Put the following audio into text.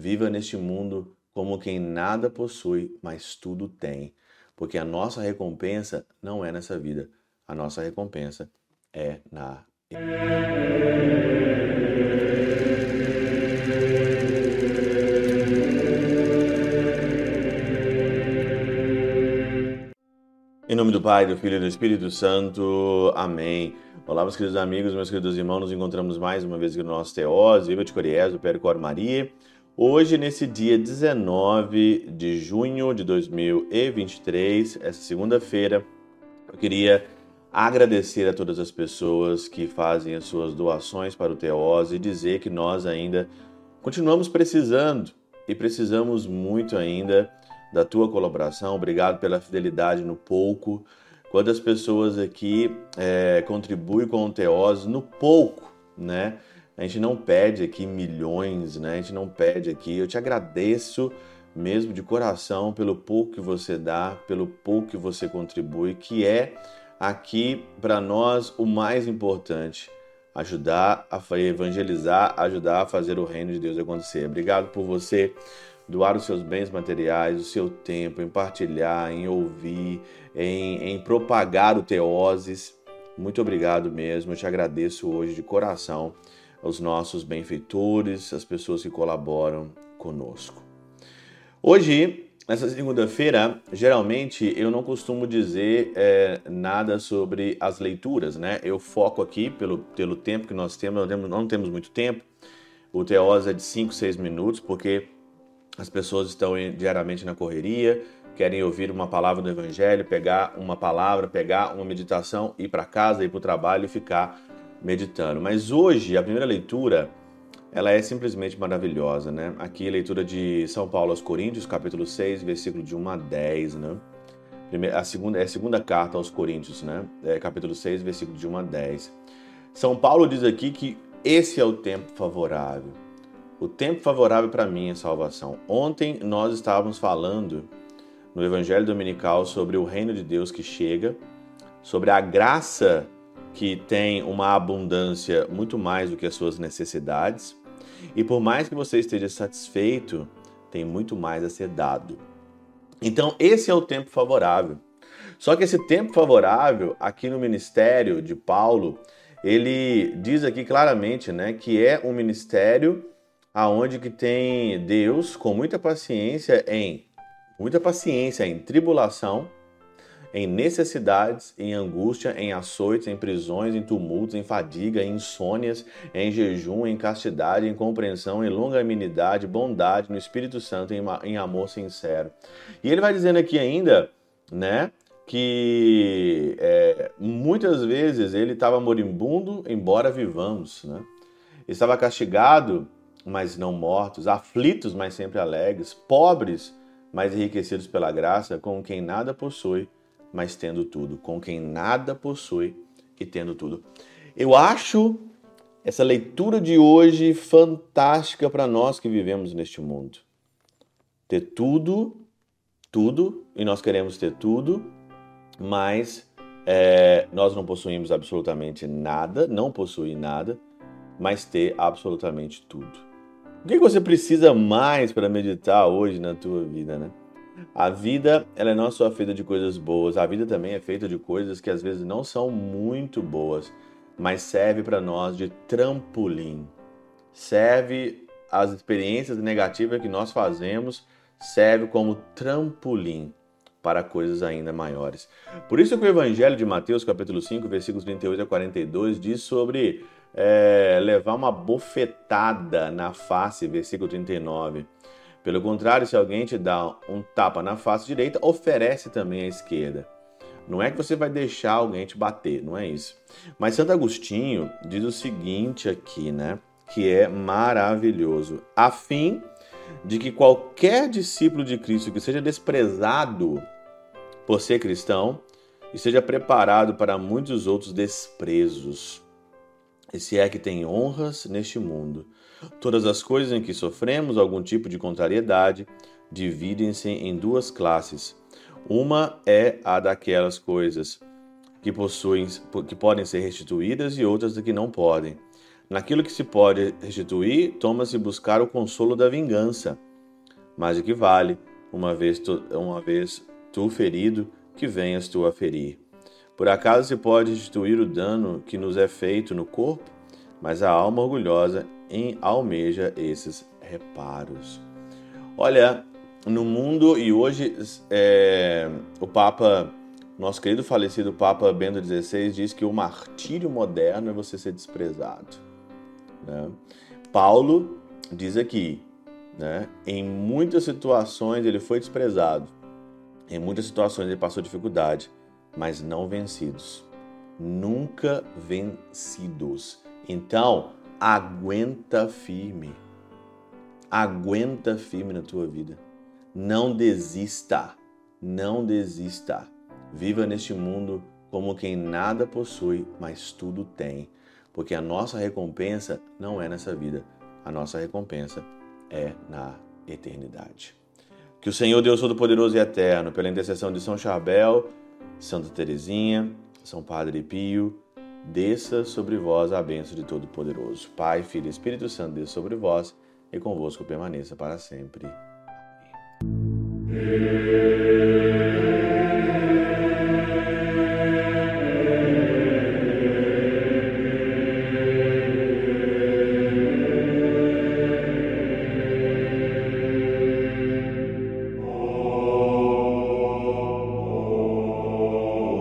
Viva neste mundo como quem nada possui, mas tudo tem. Porque a nossa recompensa não é nessa vida, a nossa recompensa é na Em nome do Pai, do Filho e do Espírito Santo. Amém. Olá, meus queridos amigos, meus queridos irmãos. Nos encontramos mais uma vez aqui no nosso Teós, Viva de Coriés, do Percor Maria. Hoje, nesse dia 19 de junho de 2023, essa segunda-feira, eu queria agradecer a todas as pessoas que fazem as suas doações para o Teós e dizer que nós ainda continuamos precisando e precisamos muito ainda da tua colaboração. Obrigado pela fidelidade no pouco. Quantas pessoas aqui é, contribuem com o Teós no pouco, né? A gente não pede aqui milhões, né? A gente não pede aqui. Eu te agradeço mesmo de coração pelo pouco que você dá, pelo pouco que você contribui, que é aqui para nós o mais importante ajudar a evangelizar, ajudar a fazer o reino de Deus acontecer. Obrigado por você doar os seus bens materiais, o seu tempo, em partilhar, em ouvir, em, em propagar o Teoses. Muito obrigado mesmo, eu te agradeço hoje de coração aos nossos benfeitores, as pessoas que colaboram conosco. Hoje, nessa segunda-feira, geralmente eu não costumo dizer é, nada sobre as leituras, né? Eu foco aqui pelo, pelo tempo que nós temos, não temos, muito tempo. O Teós é de 5, 6 minutos, porque as pessoas estão diariamente na correria, querem ouvir uma palavra do Evangelho, pegar uma palavra, pegar uma meditação, ir para casa, ir para o trabalho e ficar meditando. Mas hoje, a primeira leitura, ela é simplesmente maravilhosa, né? Aqui, leitura de São Paulo aos Coríntios, capítulo 6, versículo de 1 a 10, né? A segunda, é a segunda carta aos Coríntios, né? É, capítulo 6, versículo de 1 a 10. São Paulo diz aqui que esse é o tempo favorável. O tempo favorável para minha salvação. Ontem nós estávamos falando no Evangelho Dominical sobre o reino de Deus que chega, sobre a graça que tem uma abundância muito mais do que as suas necessidades, e por mais que você esteja satisfeito, tem muito mais a ser dado. Então, esse é o tempo favorável. Só que esse tempo favorável, aqui no ministério de Paulo, ele diz aqui claramente né, que é um ministério aonde que tem Deus com muita paciência em muita paciência em tribulação, em necessidades, em angústia, em açoites, em prisões, em tumultos, em fadiga, em insônias, em jejum, em castidade, em compreensão, em longanimidade, bondade, no Espírito Santo, em, em amor sincero. E ele vai dizendo aqui ainda, né, que é, muitas vezes ele estava moribundo, embora vivamos, né? Estava castigado, mas não mortos, aflitos, mas sempre alegres, pobres, mas enriquecidos pela graça, com quem nada possui, mas tendo tudo, com quem nada possui e tendo tudo. Eu acho essa leitura de hoje fantástica para nós que vivemos neste mundo. Ter tudo, tudo, e nós queremos ter tudo, mas é, nós não possuímos absolutamente nada, não possuir nada, mas ter absolutamente tudo. O que você precisa mais para meditar hoje na tua vida, né? A vida, ela não é só feita de coisas boas, a vida também é feita de coisas que às vezes não são muito boas, mas serve para nós de trampolim. Serve as experiências negativas que nós fazemos, serve como trampolim para coisas ainda maiores. Por isso que o Evangelho de Mateus, capítulo 5, versículos 38 a 42, diz sobre é, levar uma bofetada na face, versículo 39. Pelo contrário, se alguém te dá um tapa na face direita, oferece também a esquerda. Não é que você vai deixar alguém te bater, não é isso. Mas Santo Agostinho diz o seguinte aqui, né? Que é maravilhoso. A fim de que qualquer discípulo de Cristo que seja desprezado por ser cristão esteja preparado para muitos outros desprezos e se é que tem honras neste mundo. Todas as coisas em que sofremos algum tipo de contrariedade dividem-se em duas classes. Uma é a daquelas coisas que possuem, que podem ser restituídas e outras que não podem. Naquilo que se pode restituir, toma-se buscar o consolo da vingança. Mas o que vale, uma vez tu, uma vez tu ferido, que venhas tu a ferir. Por acaso se pode restituir o dano que nos é feito no corpo, mas a alma orgulhosa em almeja esses reparos. Olha, no mundo e hoje é, o Papa, nosso querido falecido Papa Bento XVI diz que o martírio moderno é você ser desprezado. Né? Paulo diz aqui, né, em muitas situações ele foi desprezado, em muitas situações ele passou dificuldade, mas não vencidos. Nunca vencidos. Então, aguenta firme. Aguenta firme na tua vida. Não desista. Não desista. Viva neste mundo como quem nada possui, mas tudo tem. Porque a nossa recompensa não é nessa vida. A nossa recompensa é na eternidade. Que o Senhor Deus Todo-Poderoso e Eterno, pela intercessão de São Charbel, Santa Teresinha, São Padre Pio, desça sobre vós a bênção de Todo-Poderoso. Pai, Filho e Espírito Santo, desça sobre vós e convosco permaneça para sempre. Amém.